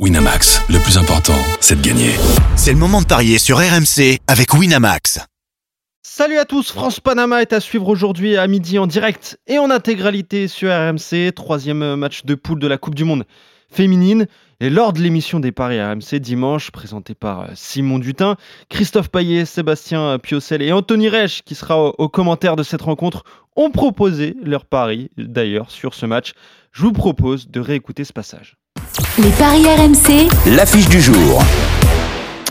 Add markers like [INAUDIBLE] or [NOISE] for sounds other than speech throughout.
Winamax, le plus important, c'est de gagner. C'est le moment de parier sur RMC avec Winamax. Salut à tous, France-Panama est à suivre aujourd'hui à midi en direct et en intégralité sur RMC, troisième match de poule de la Coupe du Monde féminine. Et lors de l'émission des paris RMC dimanche, présentée par euh, Simon Dutin, Christophe Paillet, Sébastien Piocel et Anthony Reich, qui sera au, au commentaire de cette rencontre, ont proposé leur pari d'ailleurs sur ce match. Je vous propose de réécouter ce passage. Les paris RMC, L'affiche du jour.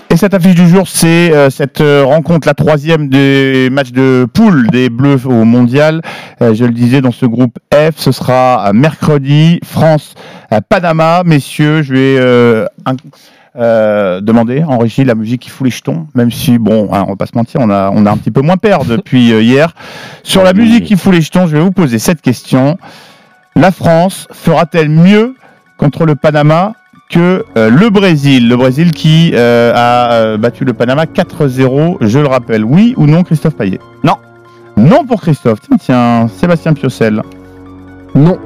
Et cette affiche du jour, c'est euh, cette euh, rencontre, la troisième des matchs de poule des Bleus au Mondial. Euh, je le disais, dans ce groupe F, ce sera mercredi, France, à Panama. Messieurs, je vais euh, un- euh, demander en régie la musique qui fout les jetons, même si, bon, hein, on va pas se mentir, on a, on a un petit peu moins peur depuis euh, hier. Sur la musique qui fout les jetons, je vais vous poser cette question. La France fera-t-elle mieux contre le Panama que euh, le Brésil. Le Brésil qui euh, a euh, battu le Panama 4-0, je le rappelle. Oui ou non, Christophe Payet? Non. Non pour Christophe. Tiens, tiens, Sébastien Piocel. Non.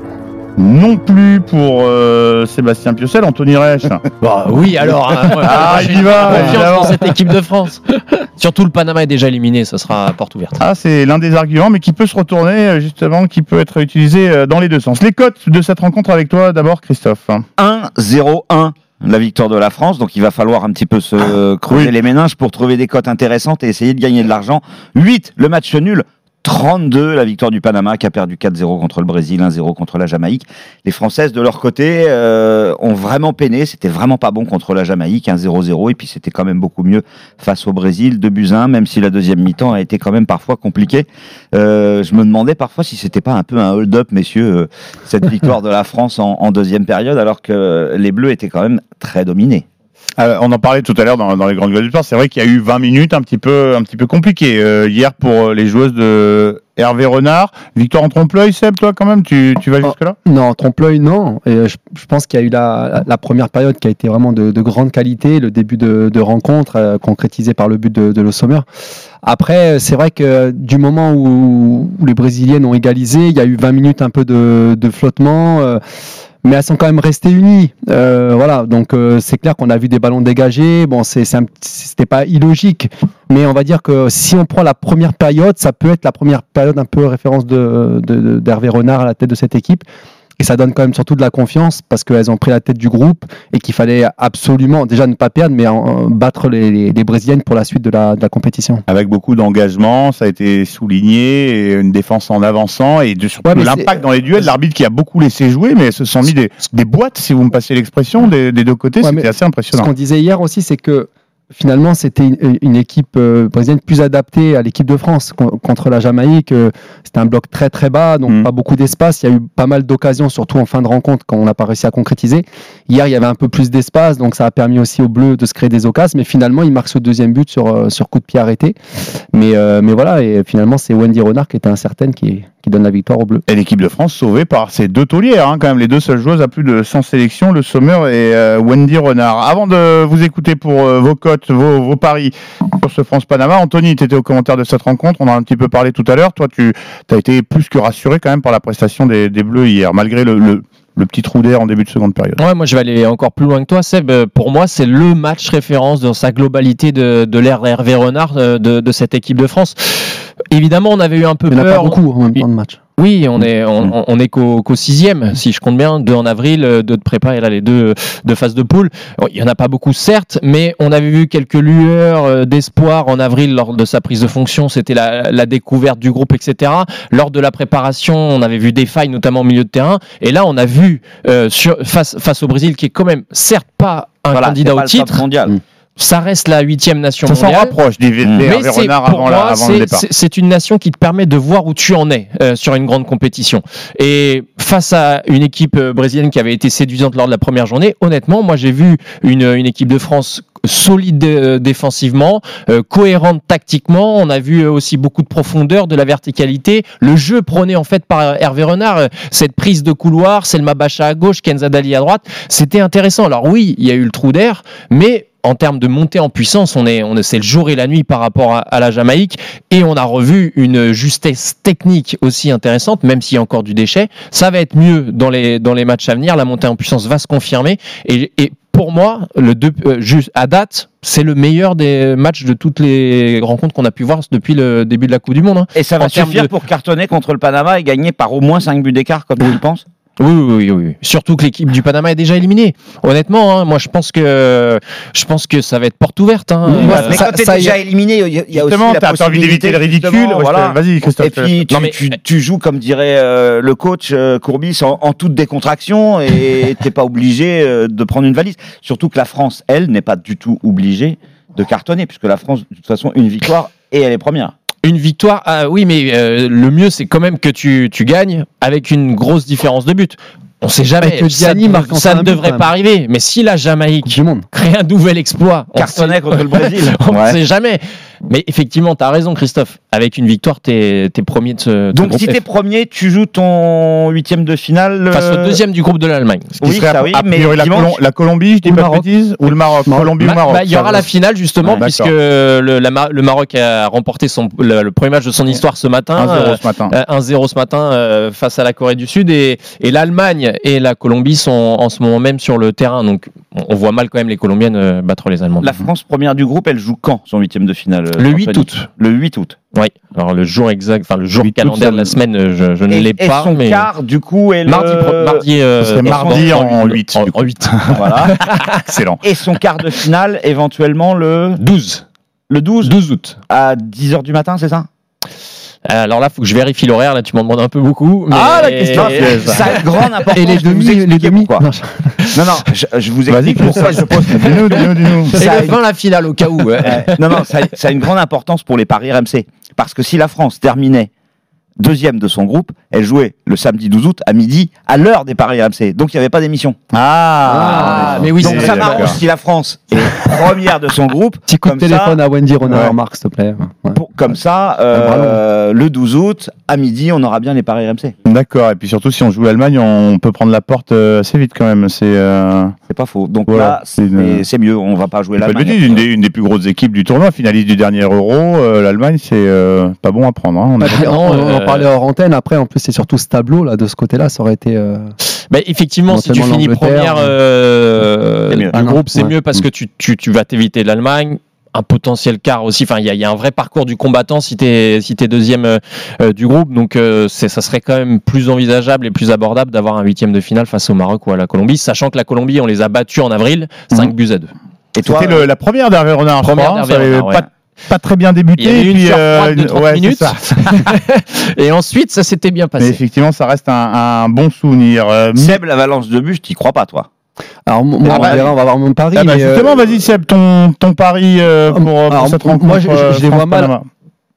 Non plus pour euh, Sébastien Piocel, Anthony Reich. [LAUGHS] Bah oui, alors. hein, moi, Ah, il y va, évidemment. cette équipe de France. Surtout le Panama est déjà éliminé, ça sera porte ouverte. Ah, c'est l'un des arguments, mais qui peut se retourner, euh, justement, qui peut être utilisé euh, dans les deux sens. Les cotes de cette rencontre avec toi, d'abord, Christophe. 1-0-1 la victoire de la France, donc il va falloir un petit peu se creuser oui. les méninges pour trouver des cotes intéressantes et essayer de gagner de l'argent. 8, le match nul. 32, la victoire du Panama qui a perdu 4-0 contre le Brésil, 1-0 contre la Jamaïque. Les Françaises, de leur côté, euh, ont vraiment peiné. C'était vraiment pas bon contre la Jamaïque, 1-0-0. Et puis c'était quand même beaucoup mieux face au Brésil, 2 buts 1, même si la deuxième mi-temps a été quand même parfois compliquée. Euh, je me demandais parfois si c'était pas un peu un hold-up, messieurs, euh, cette [LAUGHS] victoire de la France en, en deuxième période, alors que les Bleus étaient quand même très dominés. Euh, on en parlait tout à l'heure dans, dans les grandes gueules du sport. C'est vrai qu'il y a eu 20 minutes un petit peu, un petit peu compliquées euh, hier pour euh, les joueuses de Hervé Renard. Victoire en trompe-l'œil, Seb, toi quand même, tu, tu vas Oh. jusque là Non, trompe-l'œil, non. Et euh, je, je pense qu'il y a eu la, la- première période qui a été vraiment de, de grande qualité, le début de, de rencontre euh, concrétisé par le but de, de Los Sommer. Après, euh, c'est vrai que du moment où, où les Brésiliennes ont égalisé, il y a eu 20 minutes un peu de, de flottement. euh, mais elles sont quand même restées unies. Euh, voilà, donc euh, c'est clair qu'on a vu des ballons dégagés. Bon, c'était pas illogique, mais on va dire que si on prend la première période, ça peut être la première période un peu référence de, de- de- d'Hervé Renard à la tête de cette équipe. Et ça donne quand même surtout de la confiance parce qu'elles ont pris la tête du groupe et qu'il fallait absolument déjà ne pas perdre, mais en- battre les, les- les Brésiliennes pour la suite de la, de la compétition. Avec beaucoup d'engagement, ça a été souligné, et une défense en avançant et de, surtout Ouais, l'impact dans les duels. L'arbitre qui a beaucoup laissé jouer, mais elles se sont mis des, des boîtes, si vous me passez l'expression, des, des deux côtés. Ouais, C'était assez Ce impressionnant. qu'on disait hier aussi, c'est que finalement, c'était une, une équipe euh, brésilienne plus adaptée à l'équipe de France Con- contre la Jamaïque. euh, C'était un bloc très très bas, donc Mm. pas beaucoup d'espace. Il y a eu pas mal d'occasions, surtout en fin de rencontre, quand on n'a pas réussi à concrétiser. Hier, il y avait un peu plus d'espace, donc ça a permis aussi aux Bleus de se créer des occasions. Mais finalement, il marque ce deuxième but sur, euh, sur coup de pied arrêté. Mais, euh, mais voilà, et finalement, c'est Wendy Renard qui était incertaine qui, qui donne la victoire aux Bleus. Et l'équipe de France sauvée par ces deux taulières, hein, quand même, les deux seules joueuses à plus de 100 sélections, le Sommer et Wendy Renard. Avant de vous écouter pour vos cotes, vos, vos paris sur ce France-Panama, Anthony, tu étais au commentaire de cette rencontre, on en a un petit peu parlé tout à l'heure. Toi, tu as été plus que rassuré quand même par la prestation des, des Bleus hier, malgré le, le- le petit trou d'air en début de seconde période. Ouais, moi je vais aller encore plus loin que toi, Seb. Euh, Pour moi, c'est le match référence dans sa globalité de, de l'ère Hervé Renard euh, de, de cette équipe de France. Évidemment, on avait eu un peu Il n'y en a pas peur. beaucoup en même temps de match. Oui, on est on, on est qu'au qu'au sixième, si je compte bien, deux en avril, euh, deux de prépa et là les deux de phase de poule. Il y en a pas beaucoup certes, mais on avait vu quelques lueurs euh, d'espoir en avril lors de sa prise de fonction. C'était la, la découverte du groupe, etc. Lors de la préparation, on avait vu des failles, notamment au milieu de terrain. Et là, on a vu euh, sur, face face au Brésil, qui est quand même certes pas un Voilà, candidat au titre. mondial. Mm. Ça reste la huitième nation Ça s'en mondiale. rapproche des des Mais Renard avant, la- avant le départ. c'est- une nation qui te permet de voir où tu en es euh, sur une grande compétition. Et face à une équipe euh, brésilienne qui avait été séduisante lors de la première journée, honnêtement, moi j'ai vu une, une équipe de France solide euh, défensivement, euh, cohérente tactiquement. On a vu euh, aussi beaucoup de profondeur, de la verticalité. Le jeu prôné en fait par Hervé Renard, euh, cette prise de couloir, Selma Bacha à gauche, Kenza Dali à droite, c'était intéressant. Alors oui, il y a eu le trou d'air, mais en termes de montée en puissance, on est, on est, c'est le jour et la nuit par rapport à, à la Jamaïque. Et on a revu une justesse technique aussi intéressante, même s'il y a encore du déchet. Ça va être mieux dans les, dans les matchs à venir. La montée en puissance va se confirmer. Et, et pour moi, le deux, euh, juste à date, c'est le meilleur des matchs de toutes les rencontres qu'on a pu voir depuis le début de la Coupe du Monde. hein. Et ça va En suffire de- pour cartonner contre le Panama et gagner par au moins 5 buts d'écart, comme tu le penses? Oui, oui, oui, oui. Surtout que l'équipe du Panama est déjà éliminée. Honnêtement, hein, moi je pense que je pense que ça va être porte ouverte. hein. Oui, Mais ça- quand t'es ça y déjà éliminé, il y a, il y a aussi Justement, la t'as envie d'éviter le ridicule. voilà. Vas-y, Christophe. Et puis tu, Non, mais- tu- tu joues comme dirait euh, le coach euh, Courbis en, en toute décontraction et [LAUGHS] t'es pas obligé euh, de prendre une valise. Surtout que la France, elle, n'est pas du tout obligée de cartonner puisque la France, de toute façon, une victoire et elle est première. Une victoire, ah, oui, mais euh, le mieux c'est quand même que tu, tu gagnes avec une grosse différence de but. On sait jamais. Le ça ne- ça ne devrait pas même. arriver. Mais si la Jamaïque du Monde. crée un nouvel exploit, on Cartonnait contre le Brésil. [LAUGHS] on ne Ouais. sait jamais. Mais effectivement, tu as raison, Christophe. Avec une victoire, tu es, premier de ce Donc groupe si t'es F. premier, tu joues ton huitième de finale. face au euh, deuxième du groupe de l'Allemagne. Oui, serait ça a- oui, a mais la, Colom- la Colombie, je dis pas de bêtises, ou le Maroc. Maroc. Colombie ou Bah, Maroc. bah, il y aura va. la finale justement Ouais, puisque le, la Ma- le Maroc a remporté son, le, le premier match de son histoire ce matin. 1-0 euh, ce matin. euh, 1-0 ce matin euh, face à la Corée du Sud et, et l'Allemagne et la Colombie sont en ce moment même sur le terrain donc on- on voit mal quand même les Colombiennes euh, battre les Allemandes. La France première du groupe, elle joue quand son huitième de finale? Le 8 Anthony août. Le 8 août. Oui. Alors le jour exact, enfin le jour 8 août, calendaire de la semaine, euh, je, je ne Et, l'ai et pas. son mais quart du coup est le mardi, euh, Ce serait mardi en 8. en, en 8. [LAUGHS] Voilà. Excellent. Et son quart de finale éventuellement le 12. le 12 12 août. à 10h du matin, c'est ça? Alors là, faut que je vérifie l'horaire. Là, tu m'en demandes un peu beaucoup. mais- Ah, la question Ça a une grande importance. Et les demi, les demi. pourquoi. Non, Non, je, je vous explique pourquoi. Je pose. Dis-nous, dis-nous, dis-nous. Ça a le une- 20 la finale au cas où. ouais. Ouais. non, non, ça, ça a une grande importance pour les paris RMC. Parce que si la France terminait deuxième de son groupe, elle jouait le samedi 12 août à midi à l'heure des paris RMC. Donc il n'y avait pas d'émission. Ah, Ah, mais oui, Donc c'est ça m'arrange d'accord. si la France est première de son groupe. Petit coup de Comme téléphone ça, à Wendy Renard Ouais. Remarque, s'il te plaît. Ouais. pour- comme ça, euh, le 12 août, à midi, on aura bien les paris RMC. D'accord. Et puis surtout, si on joue l'Allemagne, on peut prendre la porte euh, assez vite quand même. C'est euh, C'est pas faux. Donc Voilà, là, c'est une- mieux. On va pas jouer pas la de bêtises, une, des, une des plus grosses équipes du tournoi, finaliste du dernier Euro. euh, L'Allemagne, c'est euh, pas bon à prendre. hein, on a- [LAUGHS] non, parlait hors antenne. Après, en plus, c'est surtout ce tableau là de ce côté-là. Ça aurait été. euh, Bah, effectivement, si tu finis première euh, du. Ah groupe, c'est ouais. mieux parce que tu, tu, tu vas t'éviter l'Allemagne. Un potentiel quart aussi. Enfin, il y, a- il y a un vrai parcours du combattant si tu es, si es deuxième euh, euh, du groupe. Donc, euh, c'est- ça serait quand même plus envisageable et plus abordable d'avoir un huitième de finale face au Maroc ou à la Colombie, sachant que la Colombie, on les a battus en avril, 5 buts à 2. Et toi, le- la première d'Hervé Renard, je Première crois, hein, Renard, pas. Pas très bien débuté. Il y a eu et une puis, euh, de 30 ouais, minutes. ça. [LAUGHS] et ensuite, ça s'était bien Mais passé. effectivement, ça reste un, un bon souvenir. Euh, Seb, la valence de but, t'y crois pas, toi? Alors, moi, Ah on, bah, verra, on va voir mon pari. ah bah, mais, euh, justement, vas-y Seb, ton, ton pari euh, pour, pour alors, cette moi, rencontre. je- je- euh, je les vois France-Panama. mal.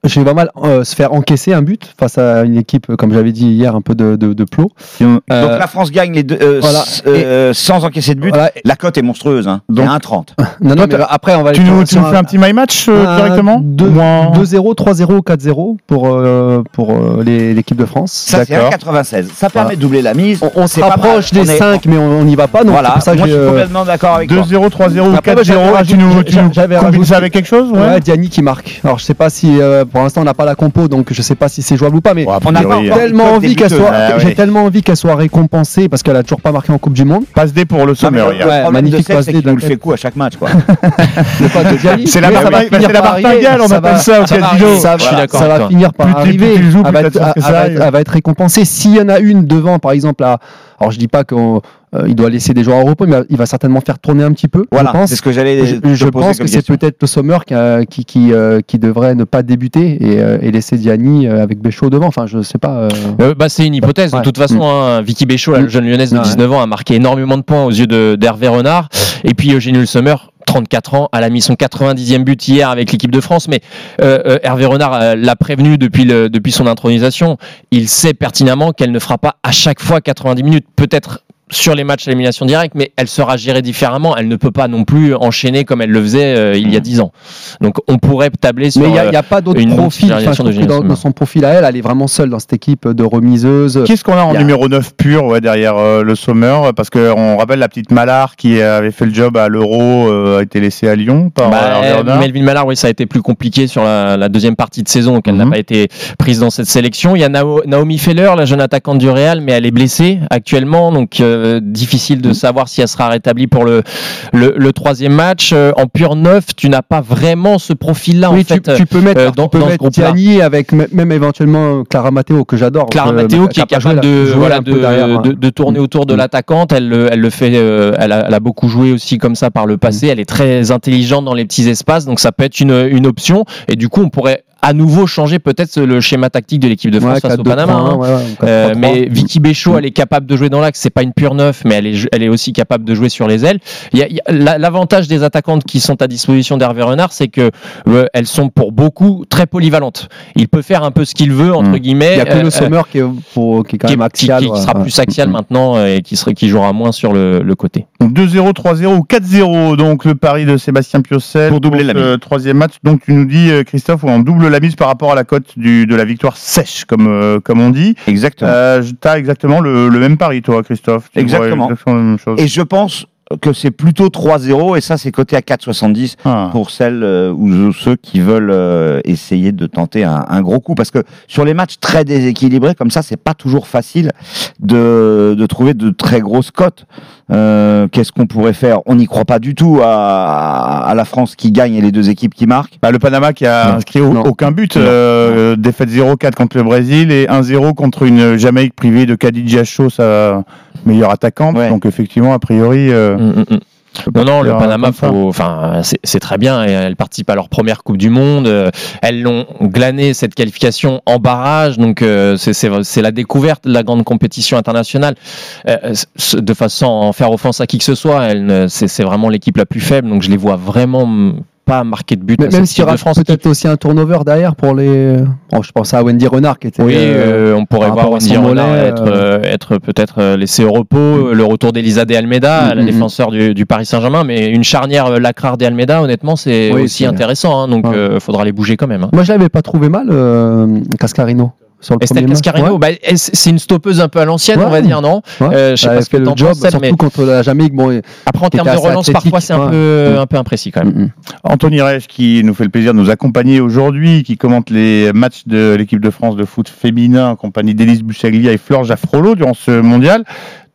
Les vois mal euh, se faire encaisser un but face à une équipe, euh, comme j'avais dit hier, un peu de, de, de plot. Euh, Donc la France gagne les deux, euh, voilà. euh, sans encaisser de but. Voilà. La cote est monstrueuse. Hein. Donc- Donc 1,30. [LAUGHS] Non, non, Toi, mais après, on va Tu nous, tu nous fais un petit my match euh, un directement deux- Moins- 2-0, 3-0, 4-0 pour, euh, pour euh, les- l'équipe de France. Ça, c'est D'accord. 1,96. Ça permet Voilà. de doubler la mise. On, on se pas rapproche des On est- 5, mais on n'y va pas. Donc Voilà, pour ça que moi je j'ai, suis euh, complètement d'accord avec toi. 2-0, 3-0 ou Après, moi, j'avais 4-0 Ah, tu nous, rajouté- tu nous j'avais combines ça avec quelque chose Diani qui marque. Alors je sais pas si euh, pour l'instant on n'a pas la compo, donc je sais pas si c'est jouable ou pas, mais Bon, a On priori, encore- euh, tellement envie qu'elle soit, Ah, j'ai ouais. tellement envie qu'elle soit récompensée parce qu'elle a toujours pas marqué en Coupe du Monde. Passe D pour le sommet. Ouais, problème magnifique passe c'est D nous le fait coup à chaque match. Quoi. [LAUGHS] C'est la martingale, on ça appelle va- ça au ça va casino. Ça, Je suis d'accord ça avec va finir par arriver. elle, va être, récompensée. S'il y en a une devant, par exemple, là, alors je dis pas qu'il doit laisser des joueurs au repos, mais il va certainement faire tourner un petit peu. Voilà, je pense. c'est ce que j'allais Je, pense comme que c'est peut-être le Sommer qui, a- qui, qui, euh, qui devrait ne pas débuter et, euh, et laisser Diani euh, avec Béchaud devant. Enfin, je sais pas. euh, Euh, bah, c'est une hypothèse. Ouais. De toute façon, hein, Vicky Béchaud, la Mm. jeune lyonnaise de Ouais. 19 ans, a marqué énormément de points aux yeux de- d'Hervé Renard. Et puis Eugénie Le Sommer, 34 ans, elle a mis son 90e but hier avec l'équipe de France. Mais euh, euh, Hervé Renard euh, l'a prévenu depuis, depuis son intronisation. Il sait pertinemment qu'elle ne fera pas à chaque fois 90 minutes. Peut-être sur les matchs à élimination directe, mais elle sera gérée différemment. Elle ne peut pas non plus enchaîner comme elle le faisait euh, il y a 10 ans. Donc on pourrait tabler sur. Mais il n'y euh, a, pas d'autres une profils. Enfin, de dans, dans son profil à elle, elle est vraiment seule dans cette équipe de remiseuse. Qu'est-ce qu'on a en a- numéro 9 pur ouais, derrière euh, le Sommer? Parce qu'on rappelle la petite Malard qui avait fait le job à l'Euro euh, a été laissée à Lyon par Bah. Melvin Mallard, oui, ça a été plus compliqué sur la, la deuxième partie de saison, donc elle Mhm. n'a pas été prise dans cette sélection. Il y a Nao- Naomi Feller, la jeune attaquante du Real, mais elle est blessée actuellement, donc euh, euh, difficile de savoir si elle sera rétablie pour le, le, le troisième match. Euh, en pur neuf, tu n'as pas vraiment ce profil-là, en Oui, tu, fait. tu peux mettre, euh, tu dans- peux dans ce mettre groupe-là. Diani avec même éventuellement Clara Matteo que j'adore. Clara Euh, Matteo qui est capable de, voilà, de, derrière, hein. de, de tourner autour de Mm. l'attaquante. Elle, le- elle le fait, euh, elle, a, elle a beaucoup joué aussi comme ça par le passé. Mm. Elle est très intelligente dans les petits espaces, donc ça peut être une, une option. Et du coup, on pourrait à nouveau changer peut-être le schéma tactique de l'équipe de France Ouais, face au 4-2-3-1, Panama. hein. ouais, ouais, ou Euh, 4-3-3. mais Vicky Béchaud, elle est capable de jouer dans l'axe. C'est pas une pure neuf, mais elle est, elle est aussi capable de jouer sur les ailes. La- L'avantage des attaquantes qui sont à disposition d'Hervé Renard, c'est que euh, elles sont pour beaucoup très polyvalentes. Il peut faire un peu ce qu'il veut entre Mm. guillemets. Il y a que Euh, le Sommer qui est, pour- qui est quand qui, même qui- axial. qui ouais, sera plus axial Mm. maintenant et qui, serait, qui jouera moins sur le, le côté. Donc 2-0, 3-0 ou 4-0, donc le pari de Sébastien Piocel. Pour doubler la ce troisième match. Donc tu nous dis, Christophe, on double la mise par rapport à la cote du, de la victoire sèche, comme, euh, comme on dit. Exactement. Euh, tu as exactement le, le même pari, toi, Christophe. Tu Exactement. exactement la même chose. Et je pense que c'est plutôt 3-0 et ça c'est coté à 4,70 Ah. pour celles euh, ou ceux qui veulent euh, essayer de tenter un, un gros coup parce que sur les matchs très déséquilibrés comme ça c'est pas toujours facile de, de trouver de très grosses cotes Euh, qu'est-ce qu'on pourrait faire? On n'y croit pas du tout à, à la France qui gagne et les deux équipes qui marquent Bah, le Panama qui a Non. inscrit Non. aucun but, euh, défaite 0-4 contre le Brésil et 1-0 contre une Jamaïque privée de Khadija Shaw, sa meilleure attaquante. Ouais. Donc effectivement, a priori, euh, Mm, mm, mm. Non, non, le Panama, faut, enfin, c'est très bien. et Elles participent à leur première Coupe du Monde. euh, Elles l'ont glané cette qualification en barrage, donc euh, c'est- la découverte de la grande compétition internationale. Euh, de façon à en faire offense à qui que ce soit, c'est vraiment l'équipe la plus faible, donc je les vois vraiment pas marquer de but. Mais même s'il y aura peut-être aussi un turnover derrière pour les. Oh, je pense à Wendy Renard qui était. Oui, euh, euh, on pourrait voir Wendy Renard mollet, être, euh, être peut-être laissé au repos, le retour d'Elisa de Almeida, Mm, la mm, défenseur du, du Paris Saint-Germain, mais une charnière Lacrar de Almeida, honnêtement, c'est Oui, aussi intéressant, hein, donc Ouais. euh, faudra les bouger quand même. hein. Moi, je l'avais pas trouvé mal, Cascarino. Sur le Estelle. Cascarino, Ouais. bah, elle, c'est une stoppeuse un peu à l'ancienne, Ouais. on va dire, non Ouais. Euh, je sais pas a ce que le job, penses, Seb, surtout mais contre la Jamaïque. Bon, après en termes de relance, parfois c'est un ouais. peu, Mm. un peu imprécis quand même. Mm, mm. Anthony Reich qui nous fait le plaisir de nous accompagner aujourd'hui, qui commente les matchs de l'équipe de France de foot féminin en compagnie d'Élise Bussaglia et Flore Jaffrolo durant ce mondial.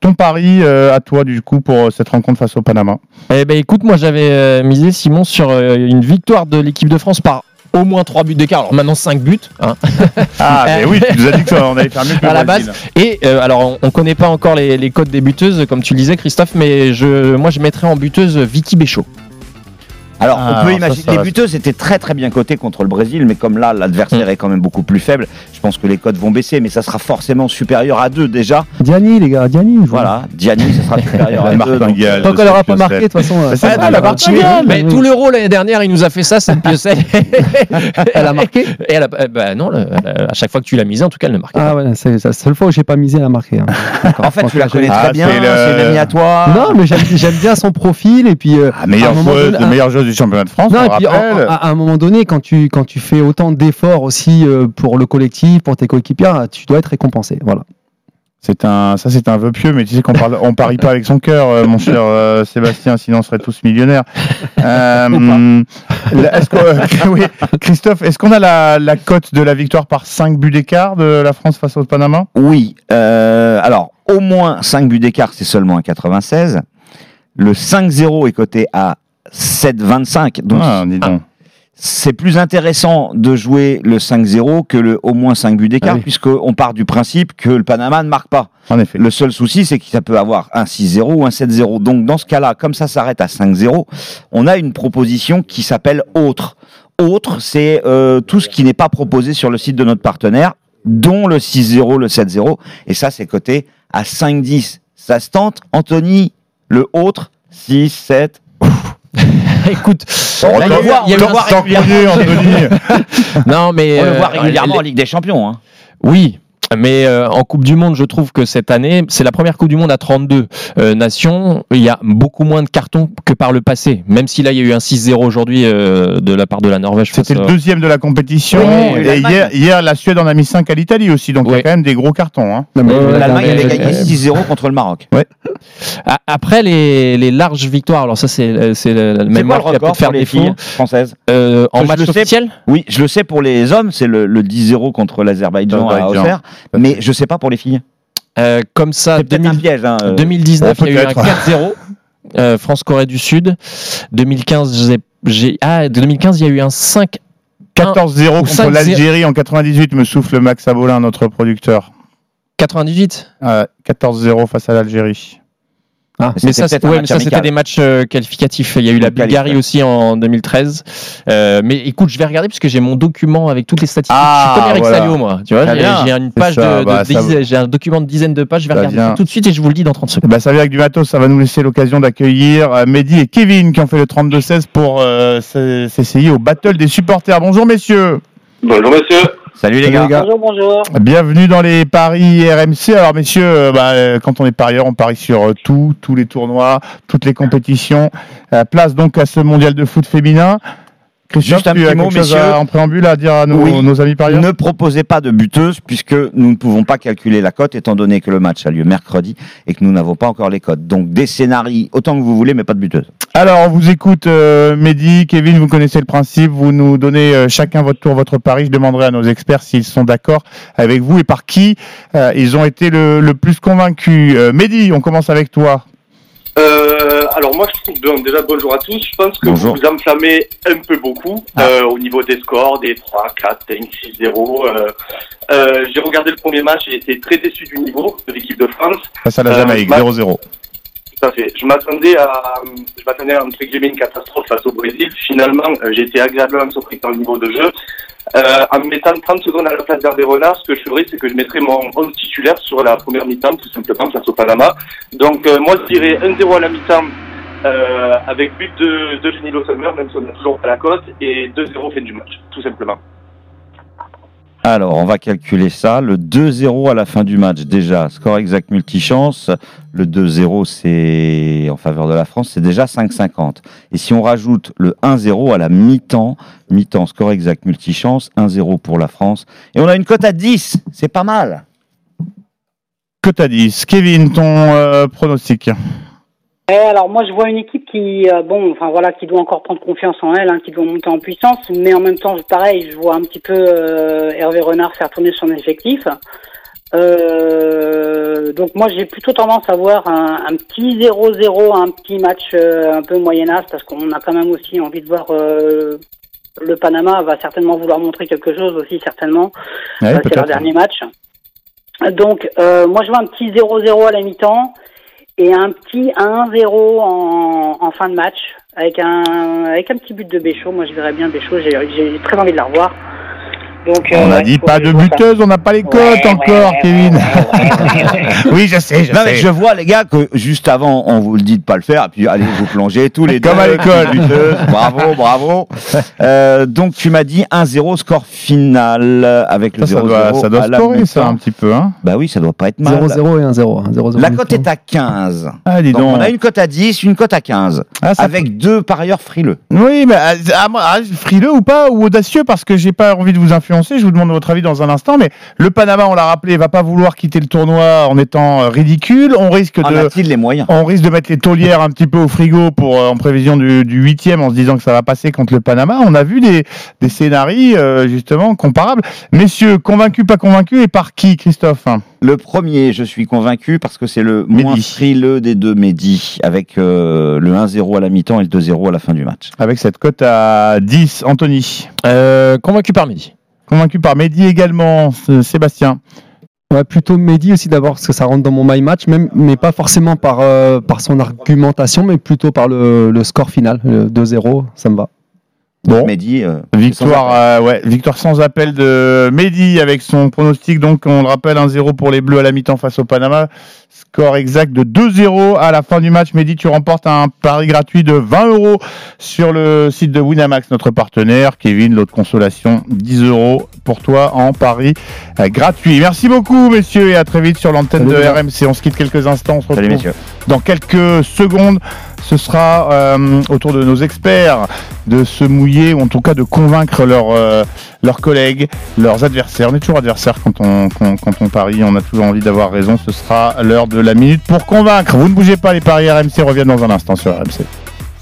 Ton pari euh, à toi du coup pour cette rencontre face au Panama? Eh ben écoute, moi j'avais euh, misé Simon sur euh, une victoire de l'équipe de France par au moins 3 buts d'écart. Alors maintenant 5 buts. hein. [LAUGHS] Ah mais oui, tu nous as dit qu'on allait faire mieux que [LAUGHS] à la base. Et euh, alors, on, on connaît pas encore les, les codes des buteuses, comme tu le disais, Christophe, mais je, moi je mettrais en buteuse Vicky Béchaud. Alors, Ah, on peut alors ça, imaginer, ça les va. buteuses étaient très très bien cotées contre le Brésil, mais comme là, l'adversaire est quand même beaucoup plus faible, je pense que les cotes vont baisser, mais ça sera forcément supérieur à 2 déjà. Diani, les gars, Diani. Voilà, Diani, ça sera supérieur à [LAUGHS] La 2. martingale Tant qu'elle n'aura cette pas marqué, de toute façon. ça la elle Martingale, marquer. Mais tout l'euro l'année dernière, il nous a fait ça, cette Piocel. [LAUGHS] Elle a marqué [LAUGHS] Et elle a, bah non, le- a- à chaque fois que tu l'as misé, en tout cas, elle ne marque pas. Ah ouais, c'est la seule fois où j'ai pas misé, elle a marqué. hein. En fait, tu la connais Ah, très bien, c'est une amie à toi. Non, mais j'aime bien son profil et puis. euh, Ah, à du championnat de France, Non, on et le puis en- rappelle. à, à un moment donné, quand tu, quand tu fais autant d'efforts aussi euh, pour le collectif, pour tes coéquipiers, tu dois être récompensé. Voilà. C'est un, ça c'est un vœu pieux, mais tu sais qu'on parle, on parie pas avec son cœur, euh, mon cher euh, Sébastien, sinon on serait tous millionnaires. [LAUGHS] Euh, la- est-ce que- euh, [LAUGHS] oui, Christophe, est-ce qu'on a la, la cote de la victoire par 5 buts d'écart de la France face au Panama? Oui, euh, alors au moins 5 buts d'écart, c'est seulement un 96. Le 5-0 est coté à 7,25. Donc ah, donc. c'est plus intéressant de jouer le 5-0 que le au moins 5 buts d'écart, Ah oui. puisqu'on part du principe que le Panama ne marque pas. En effet. Le seul souci, c'est que ça peut avoir un 6-0 ou un 7-0. Donc, dans ce cas-là, comme ça s'arrête à 5-0, on a une proposition qui s'appelle autre. Autre, c'est euh, tout ce qui n'est pas proposé sur le site de notre partenaire, dont le 6-0, le 7-0. Et ça, c'est coté à 5-10. Ça se tente, Anthony, le autre, 6, 7. [LAUGHS] Écoute, On là, le voit, il y a on le voit Tant régulièrement. [LAUGHS] non, mais On le euh, voit régulièrement les- en Ligue des Champions. Hein. Oui. Mais euh, en Coupe du Monde, je trouve que cette année, c'est la première Coupe du Monde à 32 euh, nations. Il y a beaucoup moins de cartons que par le passé. Même si là, il y a eu un 6-0 aujourd'hui euh, de la part de la Norvège. C'était le deuxième de la compétition. Oui, et hier, hier, la Suède en a mis 5 à l'Italie aussi. Donc il y a quand même des gros cartons. Hein. L'Allemagne avait gagné euh, 6-0 contre le Maroc. Après les, les larges victoires, alors ça c'est le même quoi le record faire les filles françaises Euh, en match officiel Oui, je le sais pour les hommes, c'est le, le 10-0 contre l'Azerbaïdjan à. Auxerre, mais je sais pas pour les filles. Euh, comme ça, C'est peut-être 2000 un piège. Hein, euh. 2019, Oh, [LAUGHS] il y a eu un peut-être. 4-0. euh, France-Corée du Sud. 2015, j'ai- j'ai. Ah, 2015, il y a eu un 5. 14-0 Ou contre 5-0. l'Algérie en 98, me souffle Max Abolin, notre producteur. 98 Euh, 14-0 face à l'Algérie. Ah, Mais mais ça, c'était des matchs euh, qualificatifs. Il y a eu la Bulgarie aussi en 2013. Euh, mais écoute, je vais regarder parce que j'ai mon document avec toutes les statistiques. Ah, je suis comme Eric voilà. Salio, moi. Tu vois, j'ai une page ça, de, bah, de j'ai un document de dizaines de pages. Je vais Ça regarder vient. tout de suite et je vous le dis dans 30 secondes. Bah, ça vient avec du matos, ça va nous laisser l'occasion d'accueillir euh, Mehdi et Kevin qui ont fait le 32-16 pour euh, s'essayer au battle des supporters. Bonjour messieurs, Bonjour monsieur. Salut les Salut gars. les gars. Bonjour, bonjour. bienvenue dans les paris RMC. Alors messieurs, euh, bah, euh, quand on est parieur, on parie sur euh, tout, tous les tournois, toutes les compétitions. Place donc à ce mondial de foot féminin. Christophe, Juste un tu petit mot, messieurs. à- en préambule à dire à nos, Oui. nos amis parieurs Ne proposez pas de buteuse puisque nous ne pouvons pas calculer la cote étant donné que le match a lieu mercredi et que nous n'avons pas encore les cotes. Donc des scénarios autant que vous voulez mais pas de buteuse. Alors, on vous écoute, euh, Mehdi, Kevin, vous connaissez le principe, vous nous donnez euh, chacun votre tour, votre pari. Je demanderai à nos experts s'ils sont d'accord avec vous et par qui euh, ils ont été le, le plus convaincus. Euh, Mehdi, on commence avec toi. Euh, alors moi je trouve bon, déjà bonjour à tous. Je pense que Bonjour. vous vous enflammez un peu beaucoup euh, au niveau des scores, des 3, 4, 5, 6, 0. Euh, euh, j'ai regardé le premier match et été très déçu du niveau de l'équipe de France. Face à la Euh, Jamaïque, ma- 0-0. Je m'attendais à, je m'attendais à entre guillemets une catastrophe face au Brésil. Finalement, euh, j'ai été agréablement surpris dans le niveau de jeu. Euh, en me mettant 30 secondes à la place Renard, ce que je ferais, c'est que je mettrais mon 11 titulaire sur la première mi-temps, tout simplement, face au Panama. Donc, euh, moi, je dirais 1-0 à la mi-temps, avec but de, de Jenny Losselmer, même si on n'a toujours la cote, et 2-0 fin du match, tout simplement. Alors, on va calculer ça. Le 2-0 à la fin du match, déjà, score exact multichance. Le 2-0, c'est en faveur de la France, c'est déjà 5,50. Et si on rajoute le 1-0 à la mi-temps, mi-temps, score exact multichance, 1-0 pour la France. Et on a une cote à 10, c'est pas mal. Que t'as dit Kevin, ton euh, pronostic Eh, alors moi je vois une équipe qui euh, bon enfin voilà qui doit encore prendre confiance en elle, hein, qui doit monter en puissance, mais en même temps pareil je vois un petit peu euh, Hervé Renard faire tourner son effectif. Euh, donc moi j'ai plutôt tendance à voir un, un petit 0-0, un petit match euh, un peu moyenasse parce qu'on a quand même aussi envie de voir euh, le Panama va certainement vouloir montrer quelque chose aussi certainement. Ouais, c'est leur dernier match. Donc, euh, moi, je vois un petit 0-0 à la mi-temps et un petit 1-0 en, en fin de match avec un, avec un petit but de Béchaud. Moi, je verrais bien Béchaud. J'ai j'ai très envie de la revoir. Donc, On euh, a ouais, dit pas de ça. buteuse, on n'a pas les cotes Ouais, encore, ouais, Kevin. ouais, ouais, ouais. [LAUGHS] oui, je sais, je Non, mais sais. je vois, les gars, que juste avant, on vous le dit de pas le faire, et puis allez vous plonger tous les Comme deux. à l'école. buteuse. Bravo, [LAUGHS] bravo. Euh, donc, tu m'as dit 1-0 score final avec le Ça, 0-0. ça doit, ça doit scorer, ça, un petit peu. Hein Bah oui, ça doit pas être mal. 0-0 et 1-0. hein, 0-0 La cote est à 15. ah, dis Donc, donc. on a une cote à 10, une cote à 15. Ah, Avec deux parieurs frileux. Oui, mais ah, ah, ah, frileux ou pas, ou audacieux, parce que j'ai pas envie de vous influencer, je vous demande votre avis dans un instant, mais le Panama, on l'a rappelé, va pas vouloir quitter le tournoi en étant euh, ridicule, on risque En de... a-t-il les moyens? On risque de mettre les taulières un petit peu au frigo pour euh, en prévision du huitième en se disant que ça va passer contre le Panama. On a vu des, des scénarios euh, justement comparables. Messieurs, convaincus, pas convaincus et par qui, Christophe? Le premier, je suis convaincu parce que c'est le moins Mehdi. frileux des deux Mehdi, avec euh, le 1-0 à la mi-temps et le 2-0 à la fin du match. Avec cette cote à 10, Anthony. Euh, convaincu par midi. Convaincu par Mehdi également, Sébastien. Ouais, plutôt Mehdi aussi d'abord parce que ça rentre dans mon my match, mais pas forcément par, euh, par son argumentation, mais plutôt par le, score final, le 2-0, ça me va. Bon. Mehdi, euh, Victoire, sans euh, ouais, victoire sans appel de Mehdi avec son pronostic. Donc, on le rappelle, 1-0 pour les Bleus à la mi-temps face au Panama. Score exact de 2-0 à la fin du match. Mehdi, tu remportes un pari gratuit de 20 euros sur le site de Winamax, notre partenaire. Kevin, l'autre consolation, 10 euros pour toi en pari euh, gratuit. Merci beaucoup, messieurs, et à très vite sur l'antenne de. RMC. On se quitte quelques instants. On se Salut retrouve messieurs. dans quelques secondes. Ce sera euh, au tour de nos experts de se mouiller, ou en tout cas de convaincre leurs euh, collègues, leurs adversaires. On est toujours adversaires quand on, quand on parie, on a toujours envie d'avoir raison. Ce sera l'heure de la minute pour convaincre. Vous ne bougez pas, les paris RMC reviennent dans un instant sur RMC.